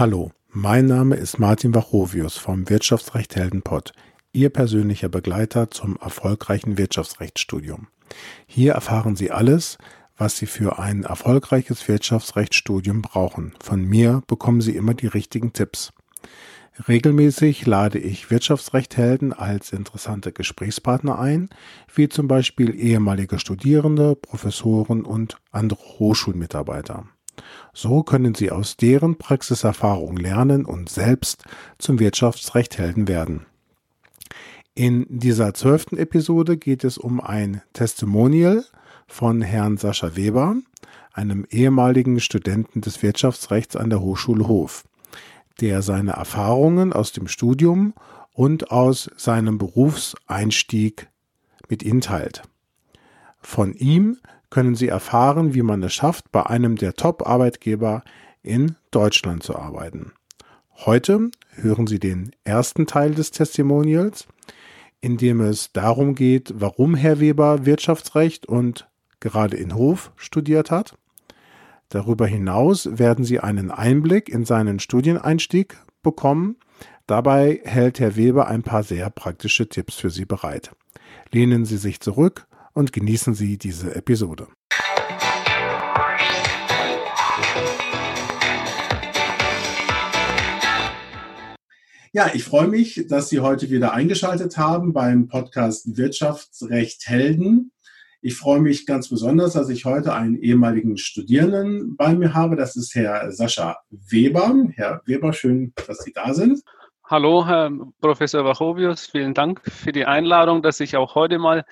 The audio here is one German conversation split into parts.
Hallo, mein Name ist Martin Wachovius vom Wirtschaftsrecht Heldenpott, Ihr persönlicher Begleiter zum erfolgreichen Wirtschaftsrechtsstudium. Hier erfahren Sie alles, was Sie für ein erfolgreiches Wirtschaftsrechtsstudium brauchen. Von mir bekommen Sie immer die richtigen Tipps. Regelmäßig lade ich Wirtschaftsrechthelden als interessante Gesprächspartner ein, wie zum Beispiel ehemalige Studierende, Professoren und andere Hochschulmitarbeiter. So können Sie aus deren Praxiserfahrung lernen und selbst zum Wirtschaftsrechthelden werden. In dieser zwölften Episode geht es um ein Testimonial von Herrn Sascha Weber, einem ehemaligen Studenten des Wirtschaftsrechts an der Hochschule Hof der seine Erfahrungen aus dem Studium und aus seinem Berufseinstieg mit Ihnen teilt. Von ihm können Sie erfahren, wie man es schafft, bei einem der Top-Arbeitgeber in Deutschland zu arbeiten. Heute hören Sie den ersten Teil des Testimonials, in dem es darum geht, warum Herr Weber Wirtschaftsrecht und gerade in Hof studiert hat Darüber hinaus werden Sie einen Einblick in seinen Studieneinstieg bekommen. Dabei hält Herr Weber ein paar sehr praktische Tipps für Sie bereit. Lehnen Sie sich zurück und genießen Sie diese Episode. Ja, ich freue mich, dass Sie heute wieder eingeschaltet haben beim Podcast Wirtschaftsrecht Helden. Ich freue mich ganz besonders, dass ich heute einen ehemaligen Studierenden bei mir habe. Das ist Herr Sascha Weber. Herr Weber, schön, dass Sie da sind. Hallo, Herr Professor Wachovius. Vielen Dank für die Einladung, dass ich auch heute mal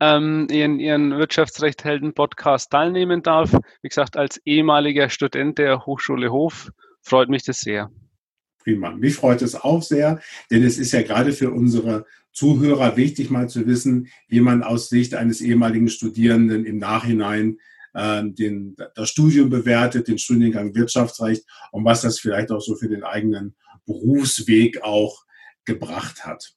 ähm, in Ihren Wirtschaftsrecht-Helden-Podcast teilnehmen darf. Wie gesagt, als ehemaliger Student der Hochschule Hof freut mich das sehr. Prima. Mich freut es auch sehr, denn es ist ja gerade für unsere Zuhörer wichtig, mal zu wissen, wie man aus Sicht eines ehemaligen Studierenden im Nachhinein äh, den, das Studium bewertet, den Studiengang Wirtschaftsrecht und was das vielleicht auch so für den eigenen Berufsweg auch gebracht hat.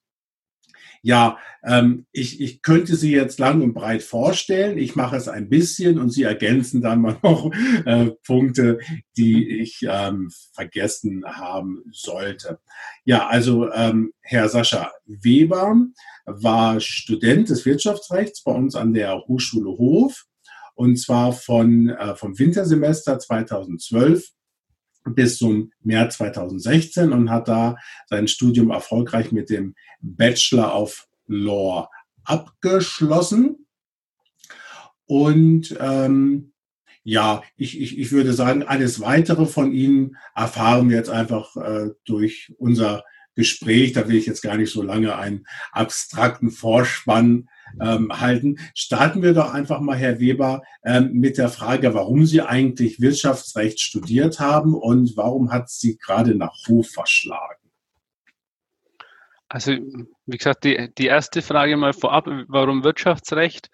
Ja, ähm, ich, ich könnte sie jetzt lang und breit vorstellen. Ich mache es ein bisschen und Sie ergänzen dann mal noch äh, Punkte, die ich ähm, vergessen haben sollte. Ja, also ähm, Herr Sascha Weber war Student des Wirtschaftsrechts bei uns an der Hochschule Hof und zwar von, äh, vom Wintersemester 2012 bis zum März 2016 und hat da sein Studium erfolgreich mit dem Bachelor of Law abgeschlossen. Und ähm, ja, ich, ich, ich würde sagen, alles weitere von Ihnen erfahren wir jetzt einfach äh, durch unser Gespräch. Da will ich jetzt gar nicht so lange einen abstrakten Vorspann ähm, halten. Starten wir doch einfach mal, Herr Weber, ähm, mit der Frage, warum Sie eigentlich Wirtschaftsrecht studiert haben und warum hat Sie gerade nach Hof verschlagen? Also, wie gesagt, die, die erste Frage mal vorab, warum Wirtschaftsrecht?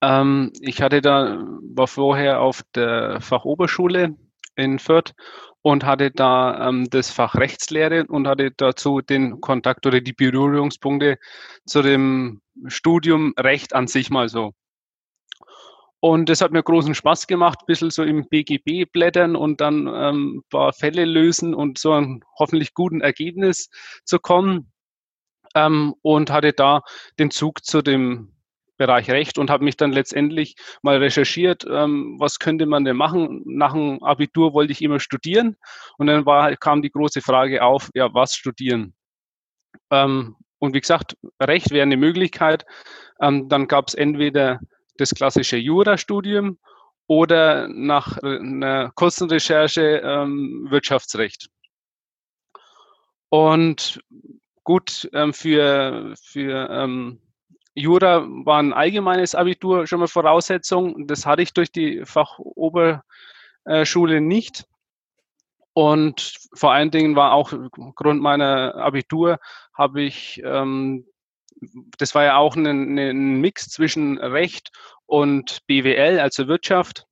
Ähm, ich hatte da, war vorher auf der Fachoberschule in Fürth und hatte da ähm, das Fach Rechtslehre und hatte dazu den Kontakt oder die Berührungspunkte zu dem Studium Recht an sich mal so. Und das hat mir großen Spaß gemacht, ein bisschen so im BGB blättern und dann ähm, ein paar Fälle lösen und so ein hoffentlich guten Ergebnis zu kommen. Ähm, und hatte da den Zug zu dem Bereich Recht und habe mich dann letztendlich mal recherchiert, ähm, was könnte man denn machen. Nach dem Abitur wollte ich immer studieren und dann war, kam die große Frage auf, ja, was studieren? Ähm, und wie gesagt, Recht wäre eine Möglichkeit. Ähm, dann gab es entweder das klassische Jurastudium oder nach einer kurzen Recherche ähm, Wirtschaftsrecht. Und gut, ähm, für, für ähm, Jura war ein allgemeines Abitur schon mal Voraussetzung. Das hatte ich durch die Fachoberschule nicht. Und vor allen Dingen war auch Grund meiner Abitur, habe ich, ähm, das war ja auch ein, ein Mix zwischen Recht und BWL, also Wirtschaft.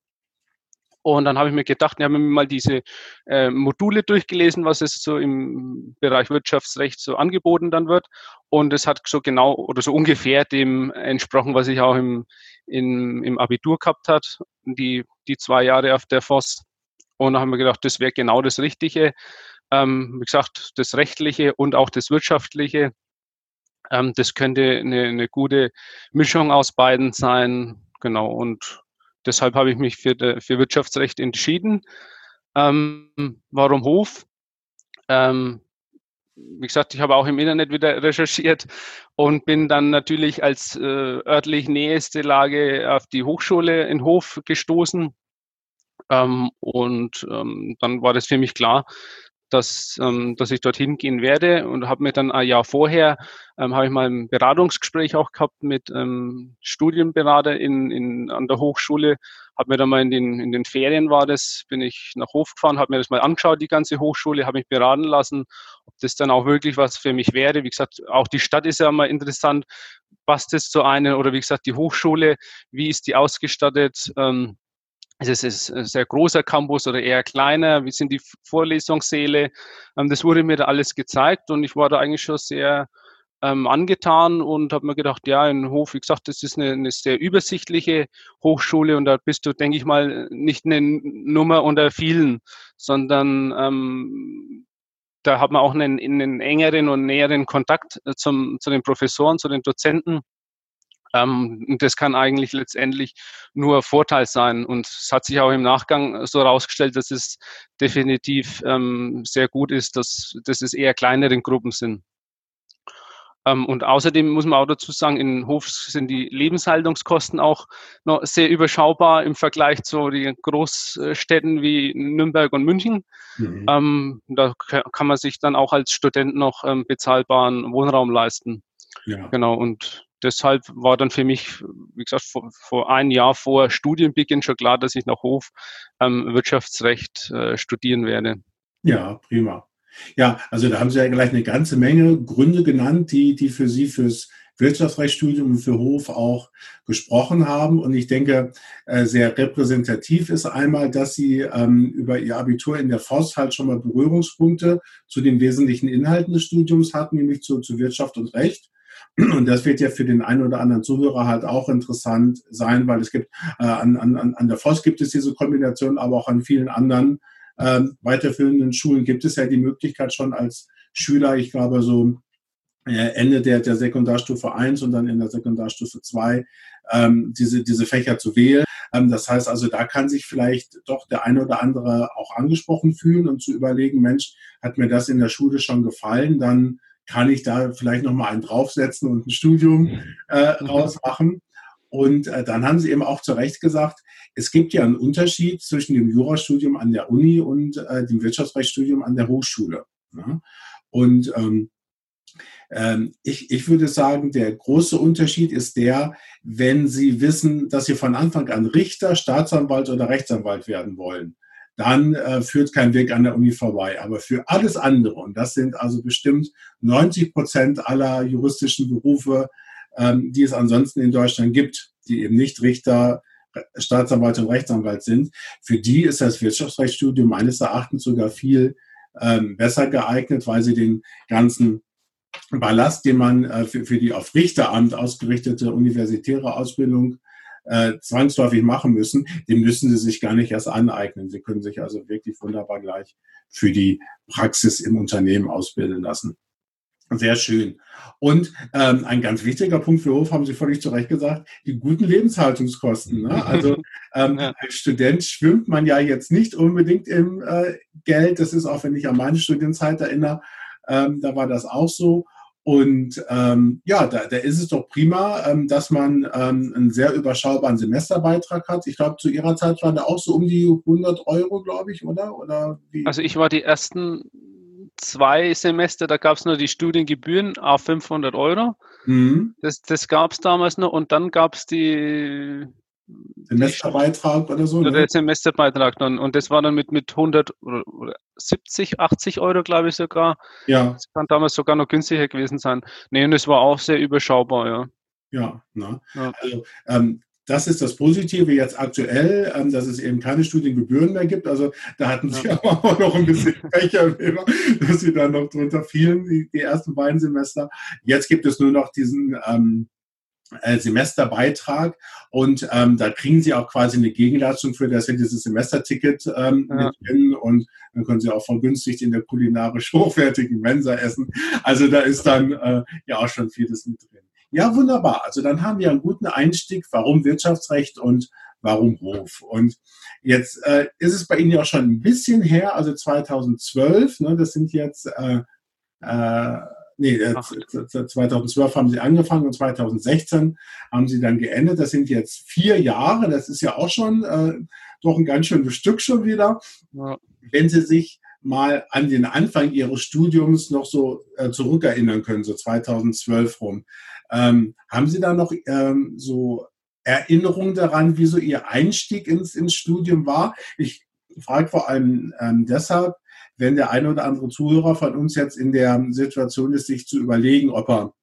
Und dann habe ich mir gedacht, ich habe mir mal diese äh, Module durchgelesen, was es so im Bereich Wirtschaftsrecht so angeboten dann wird. Und es hat so genau oder so ungefähr dem entsprochen, was ich auch im, in, im Abitur gehabt hat, die, die zwei Jahre auf der FOS. Und da haben wir gedacht, das wäre genau das Richtige. Ähm, wie gesagt, das Rechtliche und auch das Wirtschaftliche. Ähm, das könnte eine, eine gute Mischung aus beiden sein. Genau. Und deshalb habe ich mich für, für Wirtschaftsrecht entschieden. Ähm, warum Hof? Ähm, wie gesagt, ich habe auch im Internet wieder recherchiert und bin dann natürlich als äh, örtlich nächste Lage auf die Hochschule in Hof gestoßen. Ähm, und ähm, dann war das für mich klar, dass, ähm, dass ich dorthin gehen werde und habe mir dann ein Jahr vorher, ähm, habe ich mal ein Beratungsgespräch auch gehabt mit ähm, Studienberater in, in, an der Hochschule, habe mir dann mal in den, in den Ferien war das, bin ich nach Hof gefahren, habe mir das mal angeschaut, die ganze Hochschule, habe mich beraten lassen, ob das dann auch wirklich was für mich wäre. Wie gesagt, auch die Stadt ist ja mal interessant, passt es zu einem oder wie gesagt, die Hochschule, wie ist die ausgestattet? Ähm, es ist ein sehr großer Campus oder eher kleiner? Wie sind die Vorlesungssäle? Ähm, das wurde mir da alles gezeigt und ich war da eigentlich schon sehr ähm, angetan und habe mir gedacht, ja, in Hof, wie gesagt, das ist eine, eine, sehr übersichtliche Hochschule und da bist du, denke ich mal, nicht eine Nummer unter vielen, sondern ähm, da hat man auch einen, einen engeren und näheren Kontakt äh, zum, zu den Professoren, zu den Dozenten. Ähm, das kann eigentlich letztendlich nur Vorteil sein. Und es hat sich auch im Nachgang so herausgestellt, dass es definitiv ähm, sehr gut ist, dass, dass es eher kleinere Gruppen sind. Ähm, und außerdem muss man auch dazu sagen, in Hof sind die Lebenshaltungskosten auch noch sehr überschaubar im Vergleich zu den Großstädten wie Nürnberg und München. Mhm. Ähm, da kann man sich dann auch als Student noch ähm, bezahlbaren Wohnraum leisten. Ja. Genau. Und deshalb war dann für mich, wie gesagt, vor, vor ein Jahr vor Studienbeginn schon klar, dass ich nach Hof ähm, Wirtschaftsrecht äh, studieren werde. Ja, prima. Ja, also da haben Sie ja gleich eine ganze Menge Gründe genannt, die, die für Sie fürs Wirtschaftsrechtsstudium und für Hof auch gesprochen haben. Und ich denke, äh, sehr repräsentativ ist einmal, dass Sie ähm, über Ihr Abitur in der FOS halt schon mal Berührungspunkte zu den wesentlichen Inhalten des Studiums hatten, nämlich zu, zu Wirtschaft und Recht. Und das wird ja für den einen oder anderen Zuhörer halt auch interessant sein, weil es gibt, äh, an, an, an der FOS gibt es diese Kombination, aber auch an vielen anderen ähm, weiterführenden Schulen gibt es ja die Möglichkeit schon als Schüler, ich glaube so äh, Ende der, der Sekundarstufe 1 und dann in der Sekundarstufe 2 ähm, diese, diese Fächer zu wählen. Ähm, das heißt also, da kann sich vielleicht doch der eine oder andere auch angesprochen fühlen und zu überlegen, Mensch, hat mir das in der Schule schon gefallen, dann kann ich da vielleicht nochmal einen draufsetzen und ein Studium äh, mhm. rausmachen. Und äh, dann haben sie eben auch zu Recht gesagt, es gibt ja einen Unterschied zwischen dem Jurastudium an der Uni und äh, dem Wirtschaftsrechtsstudium an der Hochschule. Ne? Und ähm, ähm, ich, ich würde sagen, der große Unterschied ist der, wenn Sie wissen, dass Sie von Anfang an Richter, Staatsanwalt oder Rechtsanwalt werden wollen dann äh, führt kein Weg an der Uni vorbei. Aber für alles andere, und das sind also bestimmt 90 Prozent aller juristischen Berufe, ähm, die es ansonsten in Deutschland gibt, die eben nicht Richter, Staatsanwalt und Rechtsanwalt sind, für die ist das Wirtschaftsrechtsstudium meines Erachtens sogar viel ähm, besser geeignet, weil sie den ganzen Ballast, den man äh, für, für die auf Richteramt ausgerichtete universitäre Ausbildung äh, zwangsläufig machen müssen, den müssen sie sich gar nicht erst aneignen. Sie können sich also wirklich wunderbar gleich für die Praxis im Unternehmen ausbilden lassen. Sehr schön. Und ähm, ein ganz wichtiger Punkt für Hof, haben Sie völlig zu Recht gesagt, die guten Lebenshaltungskosten. Ne? Also ähm, ja. als Student schwimmt man ja jetzt nicht unbedingt im äh, Geld. Das ist auch, wenn ich an meine Studienzeit erinnere, ähm, da war das auch so. Und ähm, ja, da, da ist es doch prima, ähm, dass man ähm, einen sehr überschaubaren Semesterbeitrag hat. Ich glaube, zu Ihrer Zeit war der auch so um die 100 Euro, glaube ich, oder? oder wie? Also ich war die ersten zwei Semester, da gab es nur die Studiengebühren auf 500 Euro. Mhm. Das, das gab es damals noch. Und dann gab es die Semesterbeitrag oder so? Ne? Der Semesterbeitrag dann. Und das war dann mit, mit 100 oder 70, 80 Euro, glaube ich sogar. Ja. Das kann damals sogar noch günstiger gewesen sein. Nee, und es war auch sehr überschaubar, ja. Ja, ne? ja. also ähm, das ist das Positive jetzt aktuell, ähm, dass es eben keine Studiengebühren mehr gibt. Also da hatten sie ja. aber auch noch ein bisschen Pech, dass sie dann noch drunter fielen, die, die, ersten beiden Semester. Jetzt gibt es nur noch diesen ähm, äh, Semesterbeitrag und ähm, da kriegen Sie auch quasi eine Gegenleistung für das dieses Semesterticket ähm, ja. mit drin und dann können Sie auch vergünstigt in der kulinarisch hochwertigen Mensa essen. Also da ist dann äh, ja auch schon vieles mit drin. Ja, wunderbar. Also dann haben wir einen guten Einstieg, warum Wirtschaftsrecht und warum Hof. Und jetzt äh, ist es bei Ihnen ja auch schon ein bisschen her, also 2012, ne, das sind jetzt äh, äh, nee, 2012 äh, haben sie angefangen und 2016 haben sie dann geendet. Das sind jetzt vier Jahre. Das ist ja auch schon äh, doch ein ganz schönes Stück schon wieder. Ja. Wenn Sie sich mal an den Anfang Ihres Studiums noch so äh, zurückerinnern können, so 2012 rum, ähm, haben Sie da noch ähm, so Erinnerungen daran, wie so Ihr Einstieg ins, ins Studium war? Ich frage vor allem ähm, deshalb, wenn der eine oder andere Zuhörer von uns jetzt in der Situation ist, sich zu überlegen, ob er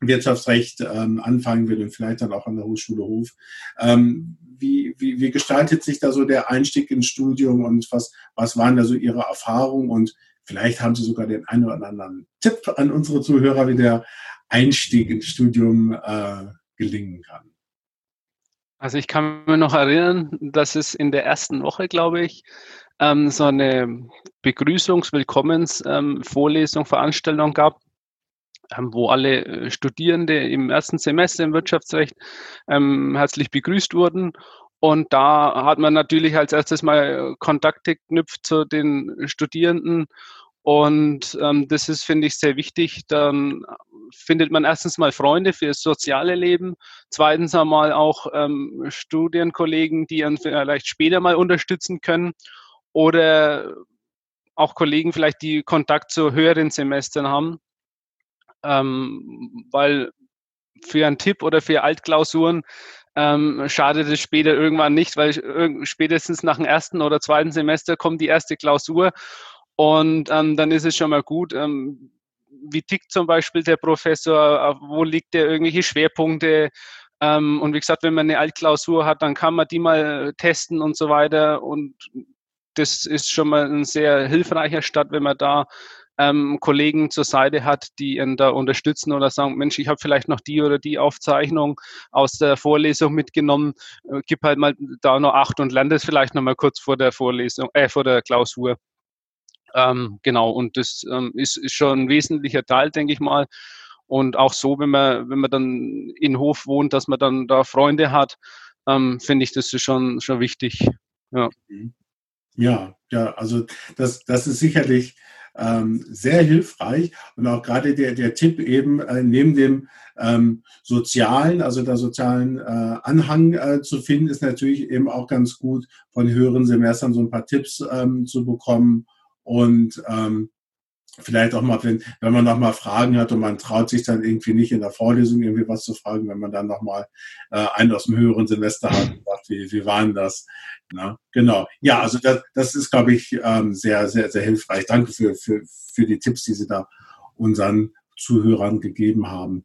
Wirtschaftsrecht ähm, anfangen will und vielleicht dann auch an der Hochschule Hof. Ähm, wie, wie, wie gestaltet sich da so der Einstieg ins Studium und was, was waren da so Ihre Erfahrungen und vielleicht haben Sie sogar den einen oder anderen Tipp an unsere Zuhörer, wie der Einstieg ins Studium äh, gelingen kann. Also ich kann mir noch erinnern, dass es in der ersten Woche, glaube ich, ähm, so eine Begrüßungs-, Willkommens-, ähm, Veranstaltung gab, ähm, wo alle äh, Studierende im ersten Semester im Wirtschaftsrecht ähm, herzlich begrüßt wurden. Und da hat man natürlich als erstes mal Kontakte geknüpft zu den Studierenden. Und ähm, das ist, finde ich, sehr wichtig. Dann findet man erstens mal Freunde für das soziale Leben, zweitens einmal auch ähm, Studienkollegen, die einen vielleicht später mal unterstützen können oder auch Kollegen vielleicht, die Kontakt zu höheren Semestern haben, ähm, weil für einen Tipp oder für Altklausuren ähm, schadet es später irgendwann nicht, weil spätestens nach dem ersten oder zweiten Semester kommt die erste Klausur und ähm, dann ist es schon mal gut. Ähm, wie tickt zum Beispiel der Professor, wo liegt der irgendwelche Schwerpunkte? Ähm, und wie gesagt, wenn man eine Altklausur hat, dann kann man die mal testen und so weiter. Und das ist schon mal ein sehr hilfreicher Start, wenn man da ähm, Kollegen zur Seite hat, die ihn da unterstützen oder sagen, Mensch, ich habe vielleicht noch die oder die Aufzeichnung aus der Vorlesung mitgenommen, äh, gib halt mal da noch acht und lerne das vielleicht noch mal kurz vor der Vorlesung, äh, vor der Klausur. Ähm, genau, und das ähm, ist, ist schon ein wesentlicher Teil, denke ich mal. Und auch so, wenn man, wenn man dann in Hof wohnt, dass man dann da Freunde hat, ähm, finde ich, das ist schon, schon wichtig. Ja. Mhm. Ja, ja, also das, das ist sicherlich ähm, sehr hilfreich und auch gerade der, der Tipp eben äh, neben dem ähm, sozialen, also der sozialen äh, Anhang äh, zu finden, ist natürlich eben auch ganz gut von höheren Semestern so ein paar Tipps ähm, zu bekommen und ähm, vielleicht auch mal, wenn, wenn man noch mal Fragen hat und man traut sich dann irgendwie nicht in der Vorlesung irgendwie was zu fragen, wenn man dann noch mal äh, einen aus dem höheren Semester hat und sagt, wie, wie war denn das? Na, genau. Ja, also das, das ist, glaube ich, ähm, sehr, sehr, sehr hilfreich. Danke für, für, für die Tipps, die Sie da unseren Zuhörern gegeben haben.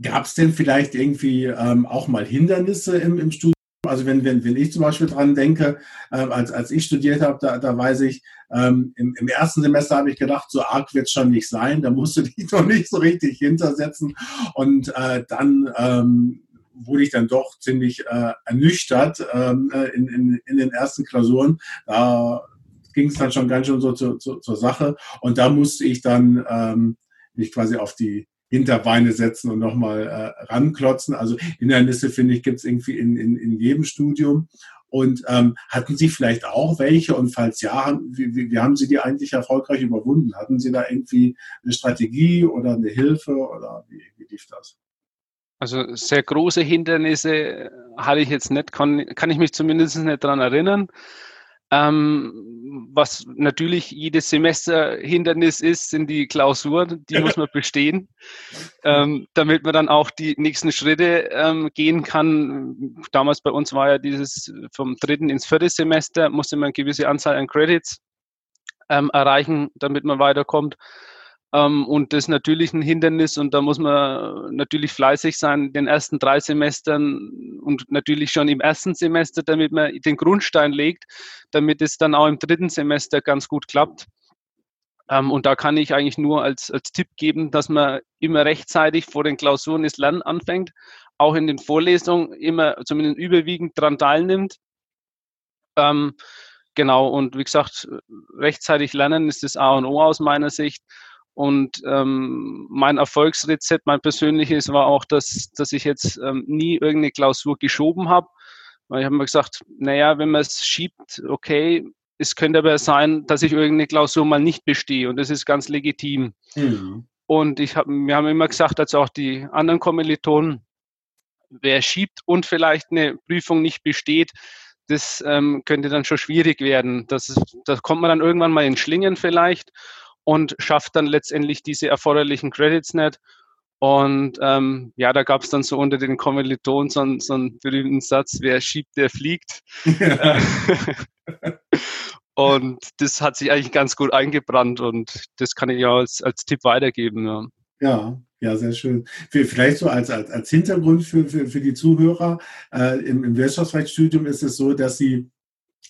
Gab es denn vielleicht irgendwie ähm, auch mal Hindernisse im, im Studium? Also wenn, wenn, wenn ich zum Beispiel dran denke, äh, als, als ich studiert habe, da, da weiß ich, ähm, im, im ersten Semester habe ich gedacht, so arg wird es schon nicht sein, da musst du dich noch nicht so richtig hintersetzen. Und äh, dann ähm, wurde ich dann doch ziemlich äh, ernüchtert ähm, äh, in, in, in den ersten Klausuren. Da ging es dann schon ganz schön so zu, zu, zur Sache. Und da musste ich dann ähm, mich quasi auf die Hinterbeine setzen und nochmal äh, ranklotzen. Also Hindernisse, finde ich, gibt es irgendwie in, in, in jedem Studium. Und ähm, hatten Sie vielleicht auch welche? Und falls ja, wie, wie, wie haben Sie die eigentlich erfolgreich überwunden? Hatten Sie da irgendwie eine Strategie oder eine Hilfe oder wie, wie lief das? Also sehr große Hindernisse hatte ich jetzt nicht, kann, kann ich mich zumindest nicht daran erinnern. Ähm, was natürlich jedes Semester Hindernis ist, sind die Klausuren, die muss man bestehen, ähm, damit man dann auch die nächsten Schritte ähm, gehen kann. Damals bei uns war ja dieses vom dritten ins vierte Semester, musste man eine gewisse Anzahl an Credits ähm, erreichen, damit man weiterkommt. Ähm, und das ist natürlich ein Hindernis und da muss man natürlich fleißig sein in den ersten drei Semestern und natürlich schon im ersten Semester, damit man den Grundstein legt, damit es dann auch im dritten Semester ganz gut klappt. Ähm, und da kann ich eigentlich nur als, als Tipp geben, dass man immer rechtzeitig vor den Klausuren das Lernen anfängt, auch in den Vorlesungen immer zumindest überwiegend daran teilnimmt. Ähm, genau, und wie gesagt, rechtzeitig lernen ist das A und O aus meiner Sicht. Und ähm, mein Erfolgsrezept, mein persönliches, war auch, dass, dass ich jetzt ähm, nie irgendeine Klausur geschoben habe. Weil ich habe mir gesagt, naja, wenn man es schiebt, okay, es könnte aber sein, dass ich irgendeine Klausur mal nicht bestehe und das ist ganz legitim. Mhm. Und ich hab, wir haben immer gesagt, dass auch die anderen Kommilitonen, wer schiebt und vielleicht eine Prüfung nicht besteht, das ähm, könnte dann schon schwierig werden. Das, das kommt man dann irgendwann mal in Schlingen vielleicht und schafft dann letztendlich diese erforderlichen Credits nicht. Und ähm, ja, da gab es dann so unter den Kommilitonen so, so einen berühmten Satz, wer schiebt, der fliegt. Und das hat sich eigentlich ganz gut eingebrannt und das kann ich ja als, als Tipp weitergeben. Ja. ja. Ja, sehr schön. Vielleicht so als, als, als Hintergrund für, für, für die Zuhörer. Äh, im, Im Wirtschaftsrechtsstudium ist es so, dass sie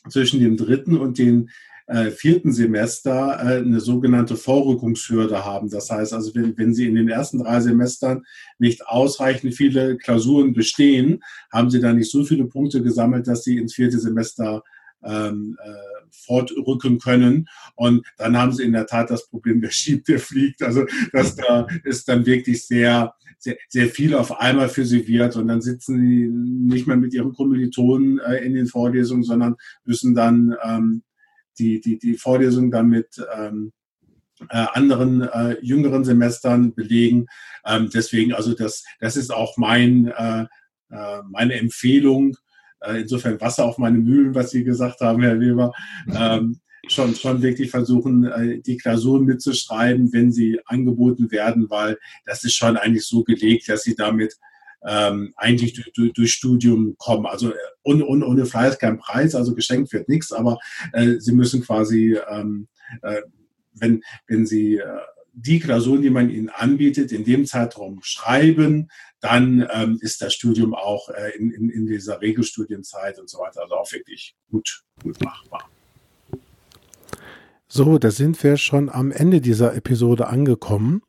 zwischen dem dritten und den äh, vierten Semester äh, eine sogenannte Vorrückungshürde haben. Das heißt also, wenn, wenn Sie in den ersten drei Semestern nicht ausreichend viele Klausuren bestehen, haben Sie da nicht so viele Punkte gesammelt, dass Sie ins vierte Semester ähm, äh, fortrücken können. Und dann haben sie in der Tat das Problem, wer schiebt, der fliegt. Also das da ist dann wirklich sehr, sehr, sehr viel auf einmal für sie wird. Und dann sitzen sie nicht mehr mit ihren Kommilitonen äh, in den Vorlesungen, sondern müssen dann ähm, die, die, die Vorlesung dann mit ähm, äh, anderen äh, jüngeren Semestern belegen. Ähm, deswegen, also das, das ist auch mein, äh, äh, meine Empfehlung. Äh, insofern Wasser auf meine Mühlen, was Sie gesagt haben, Herr Weber. Ähm, schon, schon wirklich versuchen, äh, die Klausuren mitzuschreiben, wenn sie angeboten werden, weil das ist schon eigentlich so gelegt, dass sie damit ähm, eigentlich durch, durch, durch Studium kommen. Also ohne, ohne, ohne Fleiß kein Preis, also geschenkt wird nichts, aber äh, sie müssen quasi, ähm, äh, wenn, wenn sie äh, die Klausuren, die man ihnen anbietet, in dem Zeitraum schreiben, dann ähm, ist das Studium auch äh, in, in, in dieser Regelstudienzeit und so weiter also auch wirklich gut, gut machbar. So, da sind wir schon am Ende dieser Episode angekommen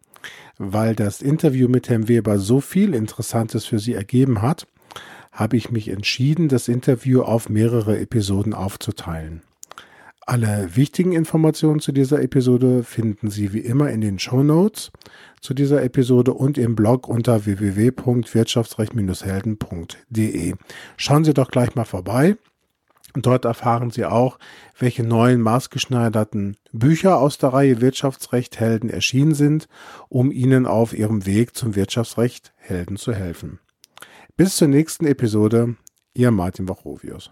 weil das Interview mit Herrn Weber so viel Interessantes für Sie ergeben hat, habe ich mich entschieden, das Interview auf mehrere Episoden aufzuteilen. Alle wichtigen Informationen zu dieser Episode finden Sie wie immer in den Show Notes zu dieser Episode und im Blog unter www.wirtschaftsrecht-helden.de. Schauen Sie doch gleich mal vorbei. Dort erfahren Sie auch, welche neuen maßgeschneiderten Bücher aus der Reihe Wirtschaftsrecht Helden erschienen sind, um Ihnen auf Ihrem Weg zum Wirtschaftsrecht Helden zu helfen. Bis zur nächsten Episode, Ihr Martin Wachrovius.